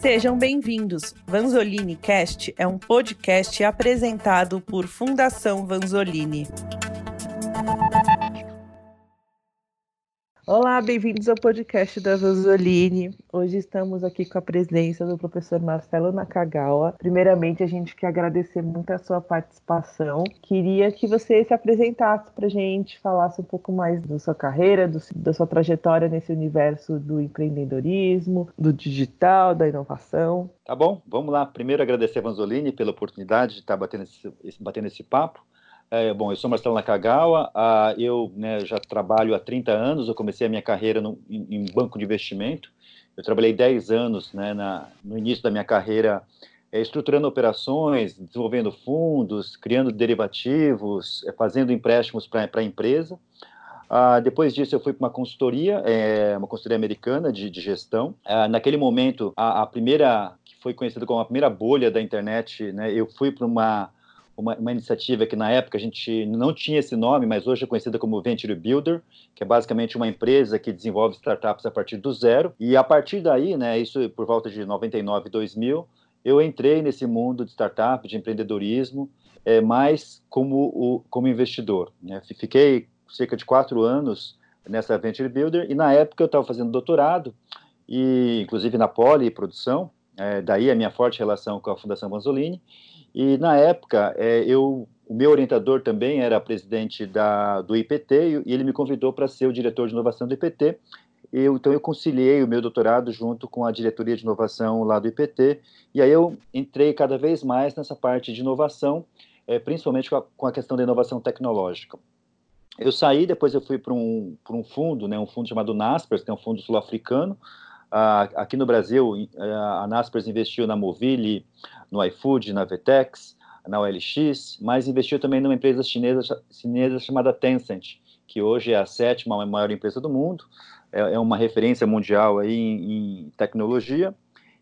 Sejam bem-vindos. Vanzolini Cast é um podcast apresentado por Fundação Vanzolini. Olá, bem-vindos ao podcast da Vanzolini. Hoje estamos aqui com a presença do professor Marcelo Nakagawa. Primeiramente, a gente quer agradecer muito a sua participação. Queria que você se apresentasse para a gente, falasse um pouco mais da sua carreira, do, da sua trajetória nesse universo do empreendedorismo, do digital, da inovação. Tá bom, vamos lá. Primeiro, agradecer a Vanzolini pela oportunidade de estar batendo esse, batendo esse papo. É, bom, eu sou Marcelo Nakagawa, ah, eu né, já trabalho há 30 anos, eu comecei a minha carreira no, em, em, banco de investimento, eu trabalhei 10 anos né, na, no início da minha carreira é, estruturando operações, desenvolvendo fundos, criando derivativos, é, fazendo empréstimos para a empresa. Ah, depois disso, eu fui para uma consultoria, é, uma consultoria americana de, de gestão. Ah, naquele momento, a, a, primeira, que foi conhecida como a primeira bolha da internet, né, eu fui para uma uma, uma, iniciativa que na época a gente não tinha esse nome, mas hoje é conhecida como Venture Builder, que é basicamente uma empresa que desenvolve startups a partir do zero. E a partir daí, né, isso por volta de 99, 2000, eu entrei nesse mundo de startup, de empreendedorismo, é, mais como, o, como investidor. Né? Fiquei cerca de quatro anos nessa Venture Builder e na época eu estava fazendo doutorado, e inclusive na Poli Produção, é, daí a minha forte relação com a Fundação Vanzolini, e na época, é, eu, o meu orientador também era presidente da, do IPT e ele me convidou para ser o diretor de inovação do IPT. Eu, então eu conciliei o meu doutorado junto com a diretoria de inovação lá do IPT e aí eu entrei cada vez mais nessa parte de inovação, é, principalmente com a, com a, questão da inovação tecnológica. Eu saí, depois eu fui para um, um fundo, né, um fundo chamado Naspers, que é um fundo sul-africano. Ah, aqui no Brasil, a Naspers investiu na Movile, no iFood, na Vetex, na OLX, mas investiu também numa empresa chinesa, chinesa chamada Tencent, que hoje é a sétima maior empresa do mundo, é, é uma referência mundial aí em, em, tecnologia.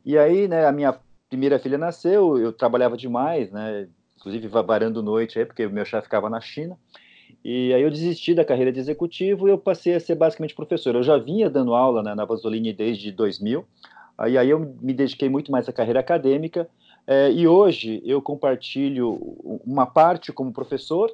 E aí, né, a minha primeira filha nasceu, eu trabalhava demais, né, inclusive varando noite aí, porque o meu chefe ficava na China. E aí eu desisti da carreira de executivo e eu passei a ser basicamente professor. Eu já vinha dando aula né, na Vasolini desde 2000, aí, aí eu me dediquei muito mais à carreira acadêmica, é, e hoje eu compartilho uma parte como professor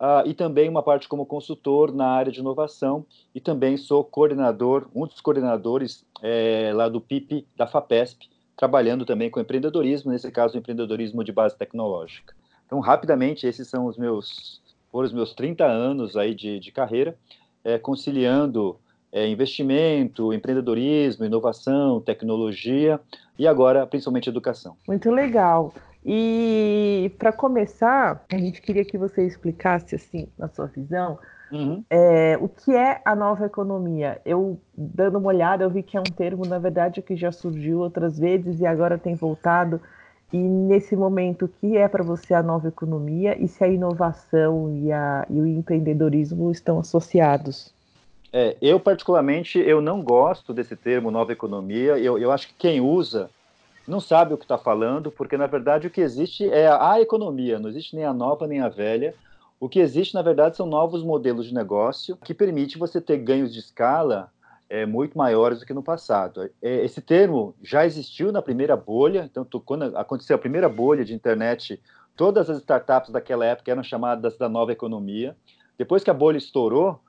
uh, e também uma parte como consultor na área de inovação e também sou coordenador, um dos coordenadores é, lá do PIP da FAPESP, trabalhando também com empreendedorismo, nesse caso empreendedorismo de base tecnológica. Então, rapidamente, esses são os meus, foram os meus 30 anos aí de, de carreira, é, conciliando é, investimento, empreendedorismo, inovação, tecnologia e agora principalmente educação. Muito legal. E para começar, a gente queria que você explicasse assim, na sua visão, uhum. é, o que é a nova economia. Eu dando uma olhada, eu vi que é um termo, na verdade, que já surgiu outras vezes e agora tem voltado. E nesse momento, o que é para você a nova economia e se a inovação e, a, e o empreendedorismo estão associados? É, eu, particularmente, eu não gosto desse termo nova economia. Eu, eu acho que quem usa não sabe o que está falando, porque, na verdade, o que existe é a economia, não existe nem a nova nem a velha. O que existe, na verdade, são novos modelos de negócio que permitem você ter ganhos de escala é, muito maiores do que no passado. É, esse termo já existiu na primeira bolha, então, quando aconteceu a primeira bolha de internet, todas as startups daquela época eram chamadas da nova economia. Depois que a bolha estourou,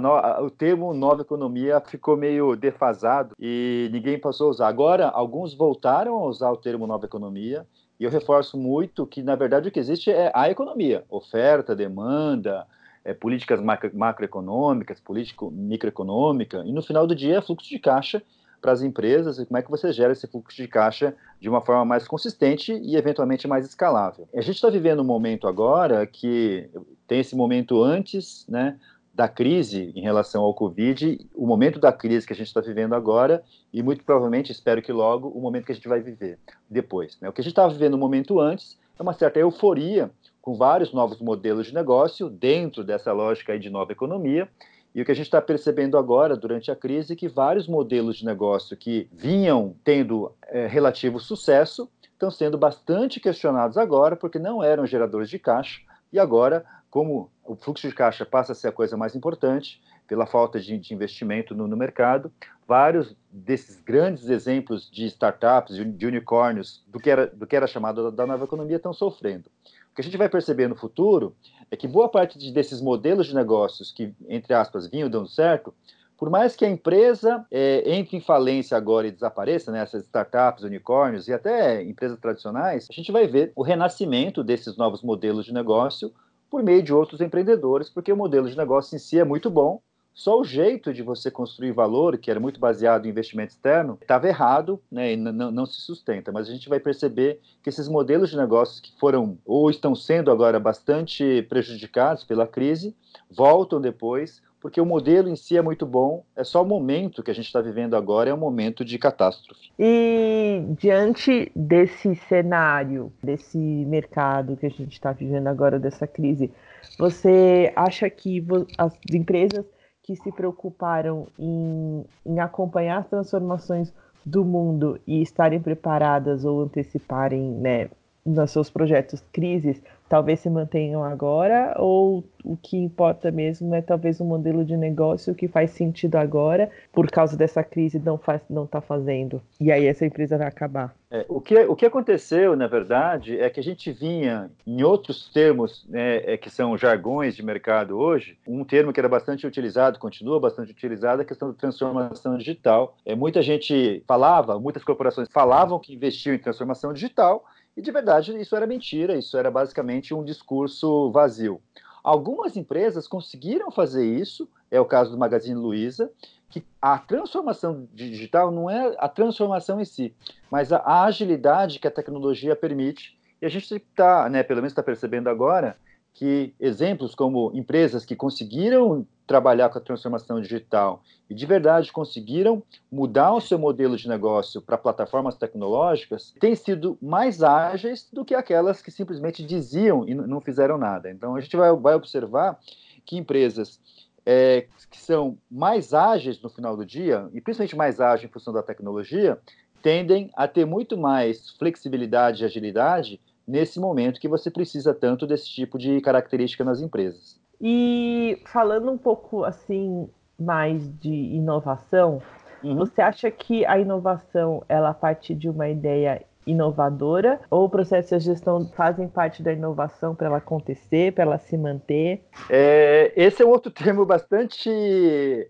no, a, o termo nova economia ficou meio defasado e ninguém passou a usar. Agora, alguns voltaram a usar o termo nova economia e eu reforço muito que, na verdade, o que existe é a economia: oferta, demanda, é, políticas macro, macroeconômicas, política microeconômica, e no final do dia é fluxo de caixa para as empresas e como é que você gera esse fluxo de caixa de uma forma mais consistente e eventualmente mais escalável. A gente está vivendo um momento agora que tem esse momento antes, né, da crise em relação ao Covid, o momento da crise que a gente está vivendo agora e muito provavelmente, espero que logo, o momento que a gente vai viver depois. Né? O que a gente estava vivendo no momento antes é uma certa euforia com vários novos modelos de negócio dentro dessa lógica de nova economia. E o que a gente está percebendo agora, durante a crise, é que vários modelos de negócio que vinham tendo é, relativo sucesso estão sendo bastante questionados agora, porque não eram geradores de caixa, e agora como o fluxo de caixa passa a ser a coisa mais importante, pela falta de, de investimento no, no, mercado. Vários desses grandes exemplos de startups, de unicórnios, do que era, do que era chamado da nova economia, estão sofrendo. Que a gente vai perceber no futuro é que boa parte de, desses modelos de negócios que, entre aspas, vinham dando certo, por mais que a empresa é, entre em falência agora e desapareça, né, essas startups, unicórnios e até empresas tradicionais, a gente vai ver o renascimento desses novos modelos de negócio por meio de outros empreendedores, porque o modelo de negócio em si é muito bom, só o jeito de você construir valor, que era muito baseado em investimento externo, estava errado né, e não se sustenta. Mas a gente vai perceber que esses modelos de negócios que foram ou estão sendo agora bastante prejudicados pela crise, voltam depois porque o modelo em si é muito bom, é só o momento que a gente está vivendo agora é um momento de catástrofe. E diante desse cenário, desse mercado que a gente está vivendo agora, dessa crise, você acha que as empresas que se preocuparam em, em acompanhar as transformações do mundo e estarem preparadas ou anteciparem né, nos seus projetos crises talvez se mantenham agora, ou o que importa mesmo é talvez um modelo de negócio que faz sentido agora, por causa dessa crise não faz, não está fazendo, e aí essa empresa vai acabar. É, o, que, o que aconteceu, na verdade, é que a gente vinha, em outros termos, né, é, que são jargões de mercado hoje, um termo que era bastante utilizado, continua bastante utilizado, é a questão da transformação digital. É, muita gente falava, muitas corporações falavam que investiam em transformação digital, e de verdade, isso era mentira, isso era basicamente um discurso vazio. Algumas empresas conseguiram fazer isso, é o caso do Magazine Luiza, que a transformação digital não é a transformação em si, mas a agilidade que a tecnologia permite. E a gente está, né, pelo menos está percebendo agora, que exemplos como empresas que conseguiram trabalhar com a transformação digital e de verdade conseguiram mudar o seu modelo de negócio para plataformas tecnológicas têm sido mais ágeis do que aquelas que simplesmente diziam e não fizeram nada. Então a gente vai, vai observar que empresas é, que são mais ágeis no final do dia, e principalmente mais ágeis em função da tecnologia, tendem a ter muito mais flexibilidade e agilidade nesse momento que você precisa tanto desse tipo de característica nas empresas. E falando um pouco assim mais de inovação, uhum. você acha que a inovação ela parte de uma ideia inovadora ou o processo de gestão fazem parte da inovação para ela acontecer, para ela se manter? É, esse é outro termo bastante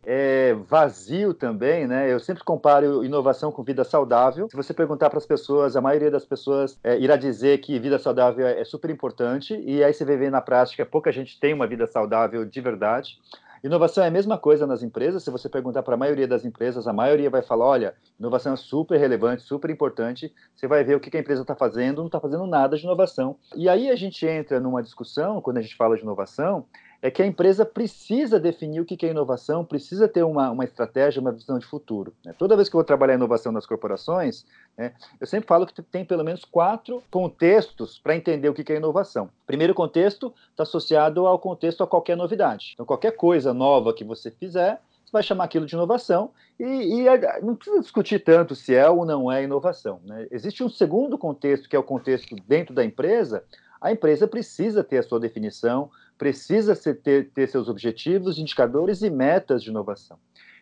é, vazio também, né? Eu sempre comparo inovação com vida saudável. Se você perguntar para as pessoas, a maioria das pessoas é, irá dizer que vida saudável é super importante e aí você ver na prática pouca gente tem uma vida saudável de verdade. Inovação é a mesma coisa nas empresas. Se você perguntar para a maioria das empresas, a maioria vai falar: olha, inovação é super relevante, super importante. Você vai ver o que a empresa está fazendo, não está fazendo nada de inovação. E aí a gente entra numa discussão, quando a gente fala de inovação, é que a empresa precisa definir o que é inovação, precisa ter uma, uma estratégia, uma visão de futuro. Né? Toda vez que eu vou trabalhar inovação nas corporações, né, eu sempre falo que tem pelo menos quatro contextos para entender o que é inovação. Primeiro contexto está associado ao contexto a qualquer novidade. Então, qualquer coisa nova que você fizer, você vai chamar aquilo de inovação e, e, não precisa discutir tanto se é ou não é inovação. Né? Existe um segundo contexto, que é o contexto dentro da empresa. A empresa precisa ter a sua definição, precisa ter, ter seus objetivos, indicadores e metas de inovação.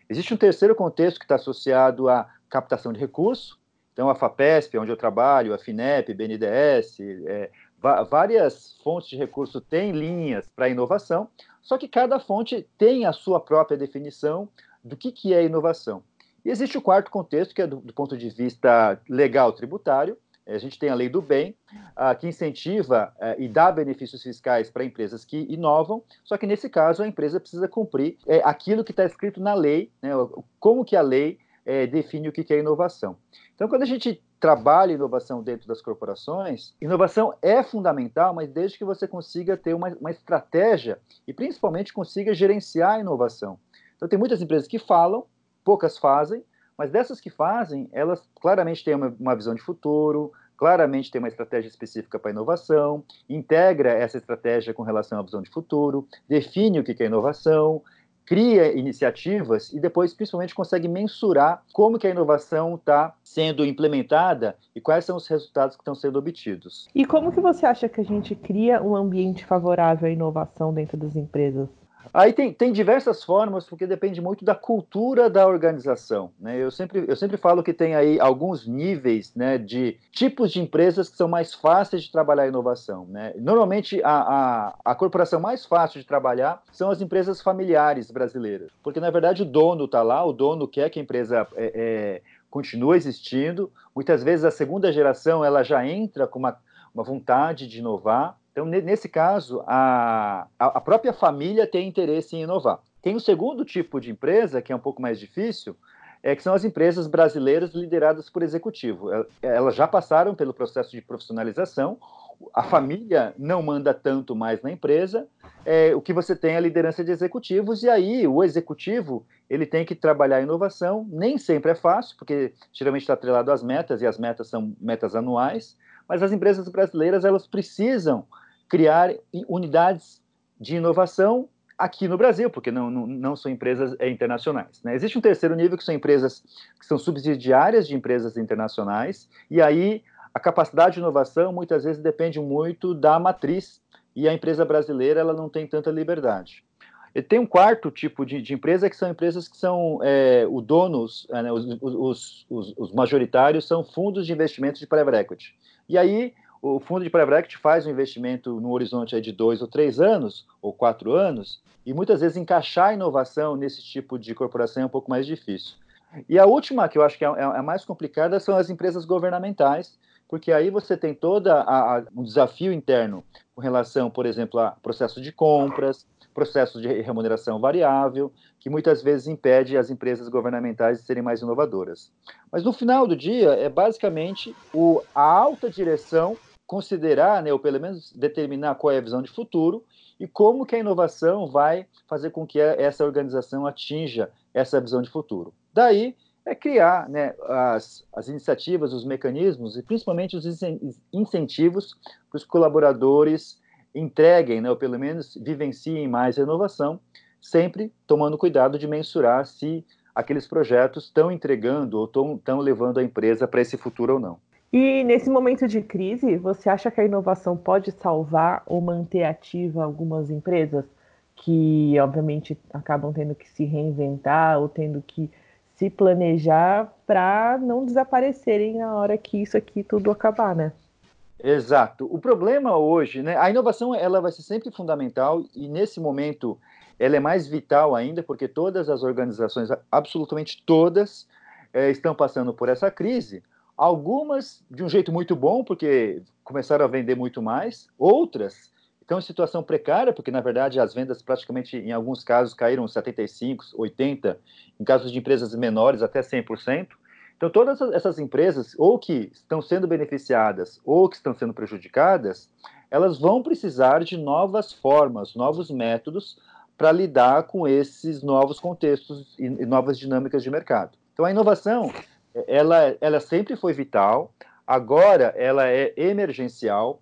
Existe um terceiro contexto que está associado à captação de recursos, então a FAPESP, onde eu trabalho, a FINEP, BNDES, é, várias fontes de recurso têm linhas para inovação, só que cada fonte tem a sua própria definição do que, que é inovação. E existe o quarto contexto, que é do, do ponto de vista legal tributário, a gente tem a lei do bem, uh, que incentiva uh, e dá benefícios fiscais para empresas que inovam, só que nesse caso a empresa precisa cumprir uh, aquilo que está escrito na lei, né, como que a lei eh, define o que é inovação. Então, quando a gente trabalha inovação dentro das corporações, inovação é fundamental, mas desde que você consiga ter uma, uma estratégia e principalmente consiga gerenciar a inovação. Então, tem muitas empresas que falam, poucas fazem, mas dessas que fazem, elas claramente têm uma, uma visão de futuro, claramente tem uma estratégia específica para inovação, integra essa estratégia com relação à visão de futuro, define o que é inovação, cria iniciativas e depois, principalmente, consegue mensurar como que a inovação está sendo implementada e quais são os resultados que estão sendo obtidos. E como que você acha que a gente cria um ambiente favorável à inovação dentro das empresas? Aí tem, tem diversas formas, porque depende muito da cultura da organização. Né? Eu, sempre, eu sempre falo que tem aí alguns níveis né, de tipos de empresas que são mais fáceis de trabalhar inovação. Né? Normalmente, a, a, a corporação mais fácil de trabalhar são as empresas familiares brasileiras, porque na verdade o dono está lá, o dono quer que a empresa é, é, continue existindo. Muitas vezes a segunda geração ela já entra com uma, uma vontade de inovar então, nesse caso, a, a própria família tem interesse em inovar. Tem um segundo tipo de empresa, que é um pouco mais difícil, é que são as empresas brasileiras lideradas por executivo. Elas já passaram pelo processo de profissionalização, a família não manda tanto mais na empresa, é, o que você tem é a liderança de executivos, e aí o executivo ele tem que trabalhar a inovação, nem sempre é fácil, porque geralmente está atrelado às metas, e as metas são metas anuais, mas as empresas brasileiras elas precisam criar unidades de inovação aqui no Brasil, porque não, não, não são empresas é, internacionais. Né? Existe um terceiro nível, que são empresas que são subsidiárias de empresas internacionais, e aí a capacidade de inovação muitas vezes depende muito da matriz, e a empresa brasileira ela não tem tanta liberdade. E tem um quarto tipo de, de, empresa que são empresas que são é, o donos, é, né, os, os, os, os, majoritários são fundos de investimento de private equity. E aí o fundo de private equity faz um investimento no horizonte de dois ou três anos, ou quatro anos, e muitas vezes encaixar a inovação nesse tipo de corporação é um pouco mais difícil. E a última, que eu acho que é, é a mais complicada, são as empresas governamentais, porque aí você tem todo um desafio interno com relação, por exemplo, a processo de compras, processo de remuneração variável, que muitas vezes impede as empresas governamentais de serem mais inovadoras. Mas no final do dia, é basicamente o, a alta direção considerar, né, ou pelo menos determinar qual é a visão de futuro e como que a inovação vai fazer com que essa organização atinja essa visão de futuro. Daí é criar né, as, as iniciativas, os mecanismos e principalmente os incentivos para os colaboradores entreguem, né, ou pelo menos vivenciem mais a inovação, sempre tomando cuidado de mensurar se aqueles projetos estão entregando ou estão levando a empresa para esse futuro ou não. E nesse momento de crise, você acha que a inovação pode salvar ou manter ativa algumas empresas que, obviamente, acabam tendo que se reinventar ou tendo que se planejar para não desaparecerem na hora que isso aqui tudo acabar, né? Exato. O problema hoje, né, a inovação ela vai ser sempre fundamental e nesse momento ela é mais vital ainda porque todas as organizações, absolutamente todas, é, estão passando por essa crise. Algumas de um jeito muito bom porque começaram a vender muito mais, outras estão em situação precária porque na verdade as vendas praticamente em alguns casos caíram 75, 80, em casos de empresas menores até 100%. Então, todas essas empresas, ou que estão sendo beneficiadas ou que estão sendo prejudicadas, elas vão precisar de novas formas, novos métodos para lidar com esses novos contextos e novas dinâmicas de mercado. Então, a inovação, ela, ela sempre foi vital, agora ela é emergencial.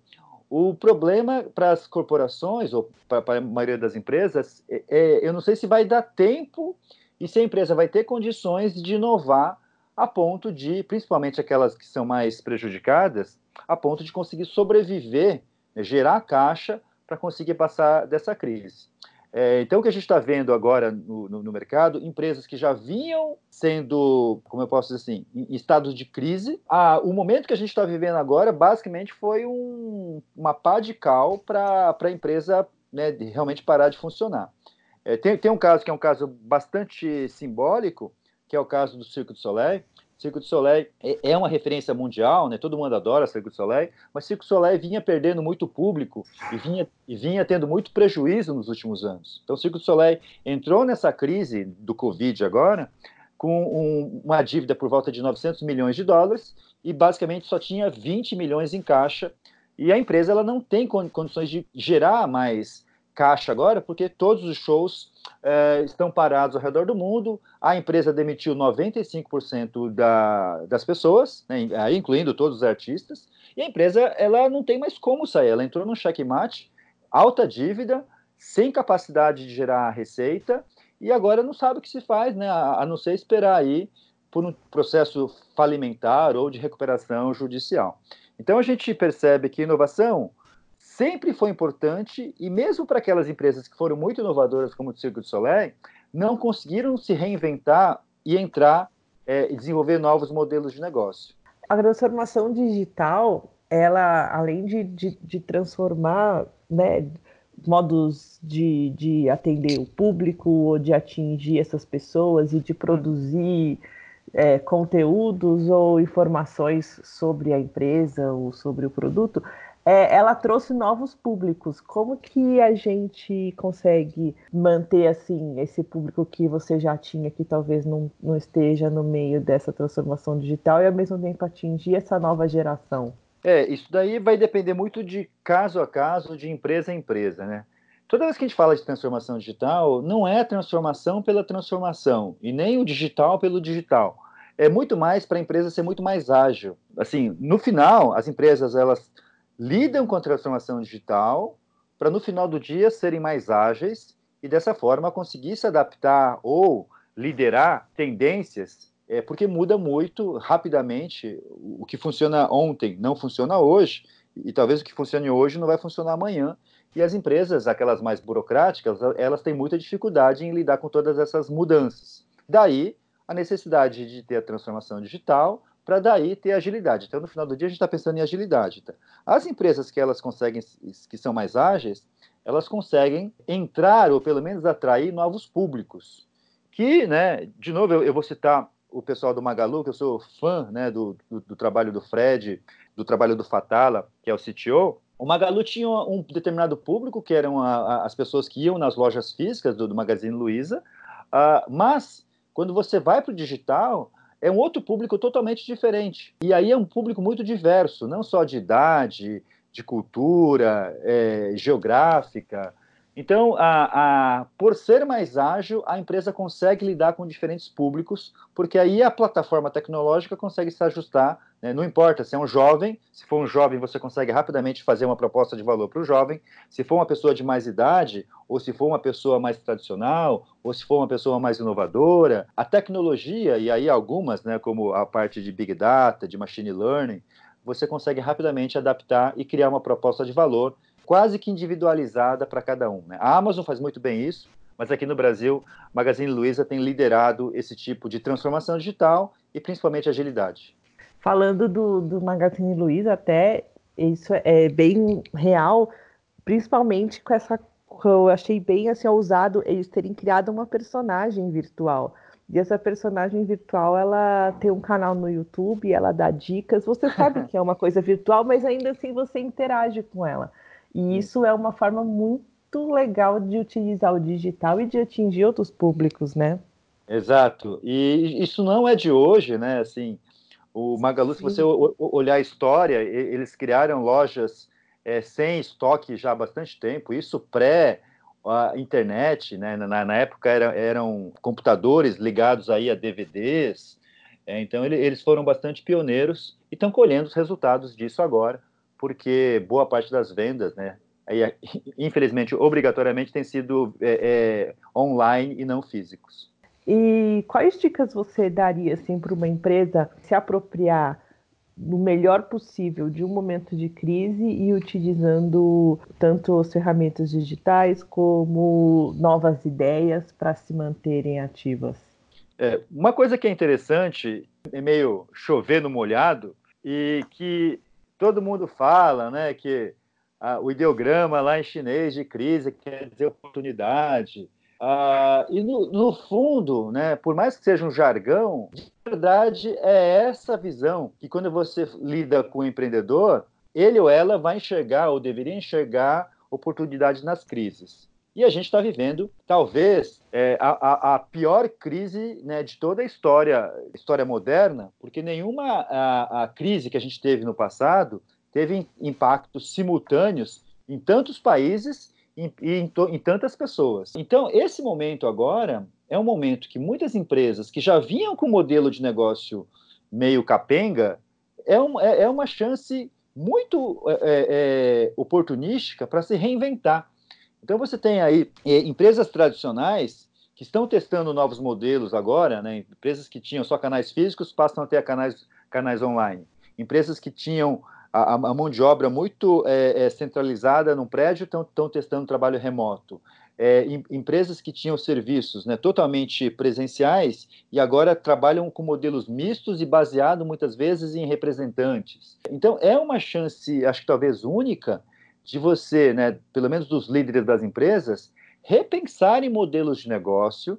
O problema para as corporações, ou para a maioria das empresas, é, é, eu não sei se vai dar tempo e se a empresa vai ter condições de inovar a ponto de, principalmente aquelas que são mais prejudicadas, a ponto de conseguir sobreviver, né, gerar caixa para conseguir passar dessa crise. É, então, o que a gente está vendo agora no, no, no, mercado, empresas que já vinham sendo, como eu posso dizer assim, em, estado de crise, o momento que a gente está vivendo agora, basicamente, foi um, uma pá de cal para a empresa né, realmente parar de funcionar. É, tem, tem um caso que é um caso bastante simbólico, que é o caso do Circo du Soleil. Circo du Soleil é, é uma referência mundial, né? Todo mundo adora Circo du Soleil, mas Circo du Soleil vinha perdendo muito público e vinha, e vinha tendo muito prejuízo nos últimos anos. Então, Circo du Soleil entrou nessa crise do Covid agora com um, uma dívida por volta de 900 milhões de dólares e basicamente só tinha 20 milhões em caixa. E a empresa ela não tem condições de gerar mais caixa agora, porque todos os shows é, estão parados ao redor do mundo. A empresa demitiu 95% da, das pessoas, né, incluindo todos os artistas, e a empresa ela não tem mais como sair. Ela entrou no checkmate, alta dívida, sem capacidade de gerar receita, e agora não sabe o que se faz, né, a, a não ser esperar aí por um processo falimentar ou de recuperação judicial. Então a gente percebe que inovação sempre foi importante e mesmo para aquelas empresas que foram muito inovadoras como o Circo de Soleil, não conseguiram se reinventar e entrar é, e desenvolver novos modelos de negócio. A transformação digital, ela, além de, de, de transformar né, modos de, de atender o público ou de atingir essas pessoas e de produzir é, conteúdos ou informações sobre a empresa ou sobre o produto, é, ela trouxe novos públicos. Como que a gente consegue manter assim esse público que você já tinha, que talvez não, não esteja no meio dessa transformação digital e ao mesmo tempo atingir essa nova geração? É, isso daí vai depender muito de caso a caso, de empresa a empresa, né? Toda vez que a gente fala de transformação digital, não é transformação pela transformação e nem o digital pelo digital. É muito mais para a empresa ser muito mais ágil. Assim, no final, as empresas elas lidam com a transformação digital para no final do dia serem mais ágeis e dessa forma conseguir se adaptar ou liderar tendências, é, porque muda muito rapidamente. O que funciona ontem não funciona hoje, e talvez o que funcione hoje não vai funcionar amanhã. E as empresas, aquelas mais burocráticas, elas têm muita dificuldade em lidar com todas essas mudanças. Daí a necessidade de ter a transformação digital, para daí ter agilidade. Então, no final do dia, a gente está pensando em agilidade. Tá? As empresas que elas conseguem, que são mais ágeis, elas conseguem entrar ou pelo menos atrair novos públicos. Que, né, de novo, eu, eu vou citar o pessoal do Magalu, que eu sou fã né, do, do, do, trabalho do Fred, do trabalho do Fatala, que é o CTO. O Magalu tinha um determinado público, que eram a, a, as pessoas que iam nas lojas físicas do, do Magazine Luiza, uh, mas quando você vai para o digital, é um outro público totalmente diferente. E aí é um público muito diverso, não só de idade, de cultura, é, geográfica. Então, a, a, por ser mais ágil, a empresa consegue lidar com diferentes públicos, porque aí a plataforma tecnológica consegue se ajustar. Né? Não importa se é um jovem, se for um jovem, você consegue rapidamente fazer uma proposta de valor para o jovem. Se for uma pessoa de mais idade, ou se for uma pessoa mais tradicional, ou se for uma pessoa mais inovadora, a tecnologia, e aí algumas, né, como a parte de Big Data, de Machine Learning, você consegue rapidamente adaptar e criar uma proposta de valor quase que individualizada para cada um. Né? A Amazon faz muito bem isso, mas aqui no Brasil, Magazine Luiza tem liderado esse tipo de transformação digital e principalmente agilidade. Falando do, do Magazine Luiza, até isso é bem real, principalmente com essa eu achei bem assim ousado eles terem criado uma personagem virtual. E essa personagem virtual, ela tem um canal no YouTube, ela dá dicas. Você sabe que é uma coisa virtual, mas ainda assim você interage com ela. E isso é uma forma muito legal de utilizar o digital e de atingir outros públicos, né? Exato. E isso não é de hoje, né? Assim, o Magalu, Sim. se você olhar a história, eles criaram lojas é, sem estoque já há bastante tempo, isso pré a internet, né? Na, na época era, eram computadores ligados aí a DVDs, é, então ele, eles foram bastante pioneiros e estão colhendo os resultados disso agora porque boa parte das vendas, né, aí, infelizmente, obrigatoriamente, tem sido é, é, online e não físicos. E quais dicas você daria assim, para uma empresa se apropriar no melhor possível de um momento de crise e utilizando tanto as ferramentas digitais como novas ideias para se manterem ativas? É, uma coisa que é interessante, é meio chover no molhado, e que todo mundo fala, né, que o ideograma lá em chinês de crise quer dizer oportunidade. Ah, e no, no, fundo, né, por mais que seja um jargão, de verdade é essa visão que quando você lida com o empreendedor, ele ou ela vai enxergar ou deveria enxergar oportunidades nas crises. E a gente está vivendo, talvez, é, a, a, pior crise né, de toda a história, história moderna, porque nenhuma a, a crise que a gente teve no passado teve impactos simultâneos em tantos países e em, em, tantas pessoas. Então, esse momento agora é um momento que muitas empresas que já vinham com um modelo de negócio meio capenga, é, um, é, é uma chance muito é, é, é oportunística para se reinventar. Então você tem aí é, empresas tradicionais que estão testando novos modelos agora, né? empresas que tinham só canais físicos passam a ter canais, canais online. Empresas que tinham a, a mão de obra muito é, é, centralizada num prédio estão testando trabalho remoto. É, em, empresas que tinham serviços né, totalmente presenciais e agora trabalham com modelos mistos e baseado muitas vezes em representantes. Então é uma chance, acho que talvez única, de você, né, pelo menos dos líderes das empresas, repensarem modelos de negócio,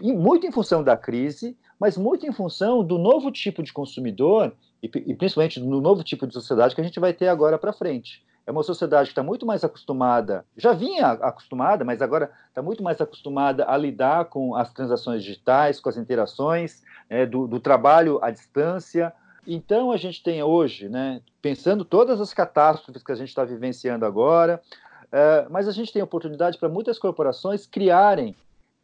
muito em função da crise, mas muito em função do novo tipo de consumidor e, e principalmente no novo tipo de sociedade que a gente vai ter agora para frente. É uma sociedade que está muito mais acostumada, já vinha acostumada, mas agora está muito mais acostumada a lidar com as transações digitais, com as interações, né, do, do, trabalho à distância. Então a gente tem hoje, né, pensando todas as catástrofes que a gente está vivenciando agora, é, mas a gente tem oportunidade para muitas corporações criarem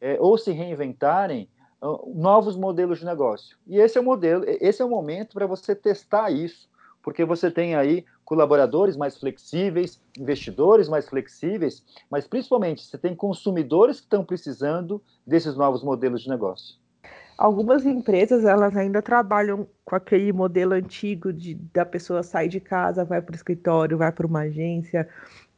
é, ou se reinventarem novos modelos de negócio. E esse é o modelo, esse é o momento para você testar isso, porque você tem aí colaboradores mais flexíveis, investidores mais flexíveis, mas principalmente você tem consumidores que estão precisando desses novos modelos de negócio. Algumas empresas elas ainda trabalham com aquele modelo antigo de da pessoa sair de casa, vai para o escritório, vai para uma agência,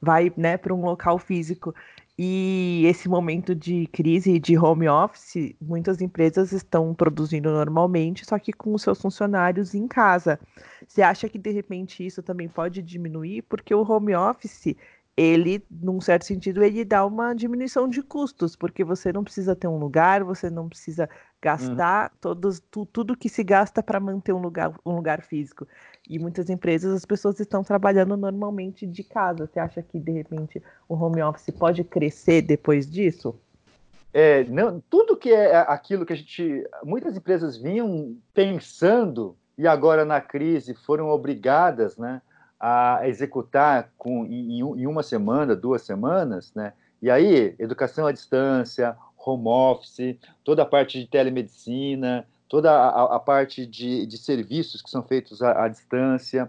vai né, para um local físico. E esse momento de crise de home office, muitas empresas estão produzindo normalmente, só que com os seus funcionários em casa. Você acha que de repente isso também pode diminuir? Porque o home office ele, num certo sentido, ele dá uma diminuição de custos, porque você não precisa ter um lugar, você não precisa gastar hum. todos, tu, tudo que se gasta para manter um lugar, um lugar físico. E muitas empresas, as pessoas estão trabalhando normalmente de casa. Você acha que, de repente, o home office pode crescer depois disso? É, não, tudo que é aquilo que a gente. Muitas empresas vinham pensando e agora na crise foram obrigadas, né? A executar com, em, em, uma semana, duas semanas, né? E aí, educação à distância, home office, toda a parte de telemedicina, toda a, a parte de, de, serviços que são feitos à, à, distância.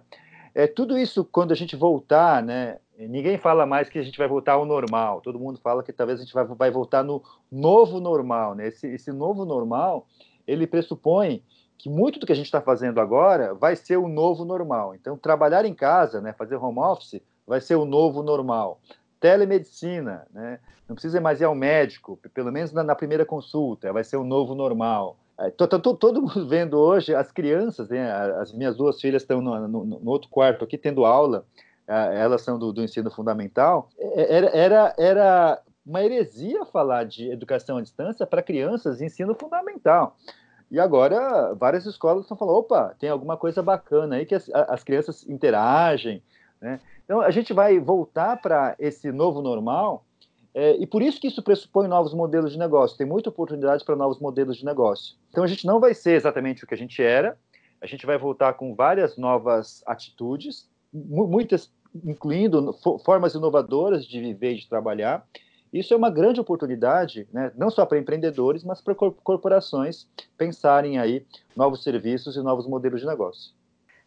É, tudo isso, quando a gente voltar, né? Ninguém fala mais que a gente vai voltar ao normal. Todo mundo fala que talvez a gente vai, vai voltar no novo normal, né? Esse, esse novo normal, ele pressupõe que muito do que a gente está fazendo agora vai ser o novo normal. Então, trabalhar em casa, né, fazer home office, vai ser o novo normal. Telemedicina, né, não precisa mais ir ao médico, pelo menos na, na primeira consulta, vai ser o novo normal. Estou é, todo mundo vendo hoje as crianças, né, as minhas duas filhas estão no, no, no outro quarto aqui tendo aula, elas são do, do ensino fundamental. É, era, era, era uma heresia falar de educação à distância para crianças em ensino fundamental. E agora várias escolas estão falando, opa, tem alguma coisa bacana aí que as, as crianças interagem, né? Então a gente vai voltar para esse novo normal é, e por isso que isso pressupõe novos modelos de negócio. Tem muita oportunidade para novos modelos de negócio. Então a gente não vai ser exatamente o que a gente era. A gente vai voltar com várias novas atitudes, muitas incluindo formas inovadoras de viver e de trabalhar. Isso é uma grande oportunidade, né, não só para empreendedores, mas para corporações pensarem aí novos serviços e novos modelos de negócio.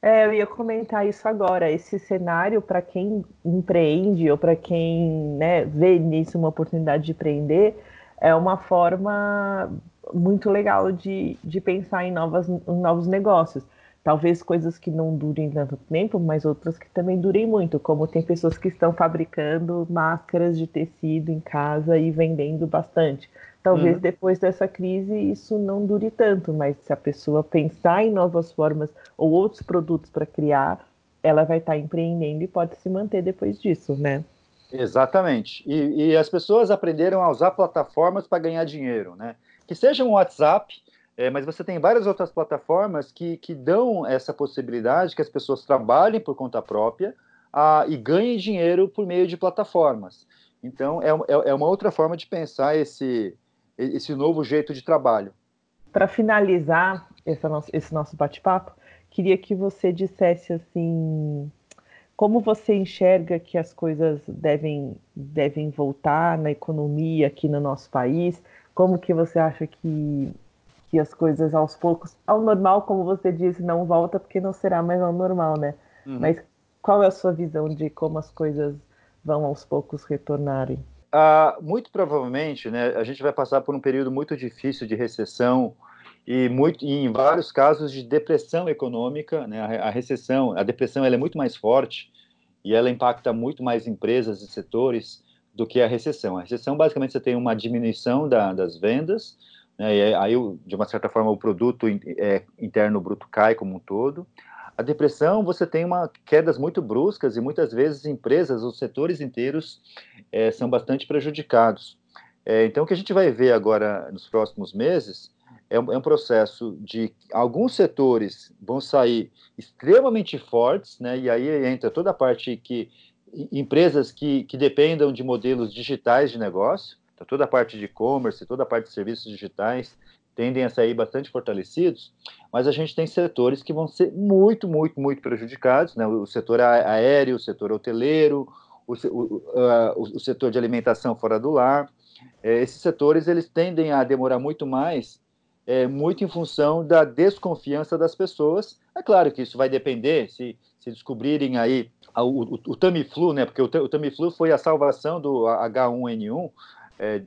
É, eu ia comentar isso agora. Esse cenário, para quem empreende ou para quem né, vê nisso uma oportunidade de empreender, é uma forma muito legal de, de pensar em, novas, em novos negócios. Talvez coisas que não durem tanto tempo, mas outras que também durem muito, como tem pessoas que estão fabricando máscaras de tecido em casa e vendendo bastante. Talvez uhum. depois dessa crise isso não dure tanto, mas se a pessoa pensar em novas formas ou outros produtos para criar, ela vai estar tá empreendendo e pode se manter depois disso, né? Exatamente. E, e as pessoas aprenderam a usar plataformas para ganhar dinheiro, né? Que seja um WhatsApp, é, mas você tem várias outras plataformas que, que dão essa possibilidade que as pessoas trabalhem por conta própria a, e ganhem dinheiro por meio de plataformas. Então, é, é, é uma outra forma de pensar esse, esse novo jeito de trabalho. Para finalizar esse nosso, nosso bate-papo, queria que você dissesse assim como você enxerga que as coisas devem, devem voltar na economia aqui no nosso país? Como que você acha que que as coisas aos poucos, ao normal, como você disse, não volta porque não será mais ao normal, né? Uhum. Mas qual é a sua visão de como as coisas vão aos poucos retornarem? Ah, muito provavelmente, né, a gente vai passar por um período muito difícil de recessão e, muito, e em vários casos de depressão econômica, né, a, a recessão, a depressão ela é muito mais forte e ela impacta muito mais empresas e setores do que a recessão. A recessão, basicamente, você tem uma diminuição da, das vendas, né, aí, de uma certa forma, o produto é, interno bruto cai como um todo. A depressão, você tem uma quedas muito bruscas e muitas vezes empresas, os setores inteiros é, são bastante prejudicados. É, então, o que a gente vai ver agora nos próximos meses é um, é um, processo de alguns setores vão sair extremamente fortes, né? E aí entra toda a parte que empresas que, que dependam de modelos digitais de negócio, então toda a parte de e-commerce, toda a parte de serviços digitais tendem a sair bastante fortalecidos, mas a gente tem setores que vão ser muito, muito, muito prejudicados, né? O setor aéreo, o setor hoteleiro, o, o, o setor de alimentação fora do lar. É, esses setores eles tendem a demorar muito mais é, muito em função da desconfiança das pessoas. É claro que isso vai depender, se, se descobrirem aí o, o, o, Tamiflu, né, porque o, o, Tamiflu foi a salvação do H1N1, é,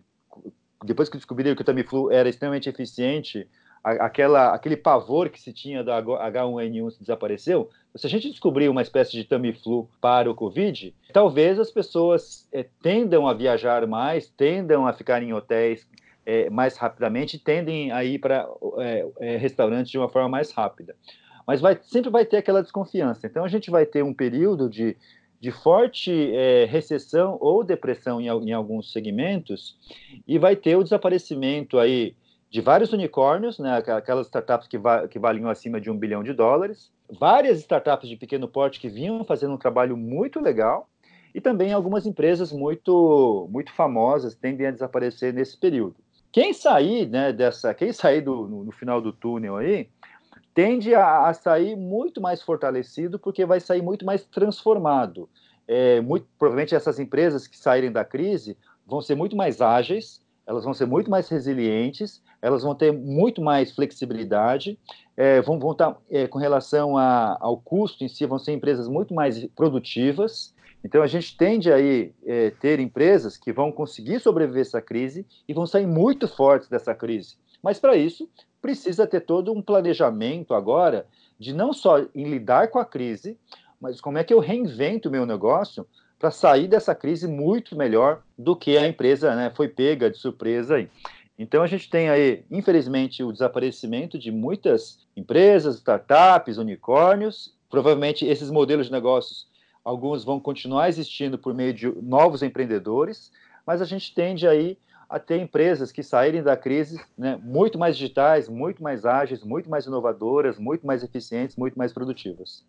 depois que descobriram que o Tamiflu era extremamente eficiente, aquela, aquele pavor que se tinha da H1N1 desapareceu. Se a gente descobrir uma espécie de Tamiflu para o Covid, talvez as pessoas é, tendam a viajar mais, tendam a ficar em hotéis é, mais rapidamente tendem a ir para é, é, restaurantes de uma forma mais rápida. Mas vai, sempre vai ter aquela desconfiança. Então, a gente vai ter um período de, de forte é, recessão ou depressão em, em, alguns segmentos e vai ter o desaparecimento aí de vários unicórnios, né, aquelas startups que, va que valiam acima de um bilhão de dólares, várias startups de pequeno porte que vinham fazendo um trabalho muito legal, e também algumas empresas muito, muito famosas tendem a desaparecer nesse período. Quem sair, né, dessa, quem sair do, no, no final do túnel aí, tende a, a, sair muito mais fortalecido, porque vai sair muito mais transformado. É, muito, provavelmente essas empresas que saírem da crise vão ser muito mais ágeis, elas vão ser muito mais resilientes, elas vão ter muito mais flexibilidade, é, vão, estar, é, com relação a, ao custo em si, vão ser empresas muito mais produtivas, então a gente tende aí é, ter empresas que vão conseguir sobreviver essa crise e vão sair muito fortes dessa crise. Mas para isso precisa ter todo um planejamento agora de não só em lidar com a crise, mas como é que eu reinvento o meu negócio para sair dessa crise muito melhor do que a empresa né, foi pega de surpresa aí. Então a gente tem aí, infelizmente, o desaparecimento de muitas empresas, startups, unicórnios. Provavelmente esses modelos de negócios alguns vão continuar existindo por meio de novos empreendedores, mas a gente tende aí a ter empresas que saírem da crise né, muito mais digitais, muito mais ágeis, muito mais inovadoras, muito mais eficientes, muito mais produtivas.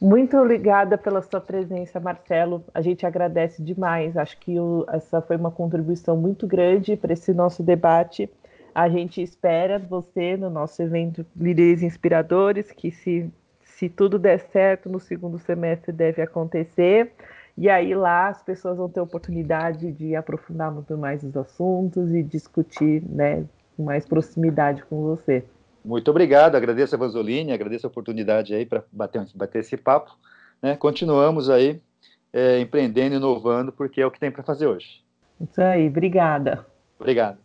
Muito obrigada pela sua presença, Marcelo. A gente agradece demais. Acho que o, essa foi uma contribuição muito grande para esse nosso debate. A gente espera você no nosso evento Líderes Inspiradores, que se se tudo der certo no segundo semestre deve acontecer. E aí lá as pessoas vão ter oportunidade de aprofundar muito mais os assuntos e discutir, né, com mais proximidade com você. Muito obrigado, agradeço a Vanzolini, agradeço a oportunidade aí para bater, bater esse papo. Né? Continuamos aí é, empreendendo, inovando, porque é o que tem para fazer hoje. Isso aí, obrigada. Obrigado.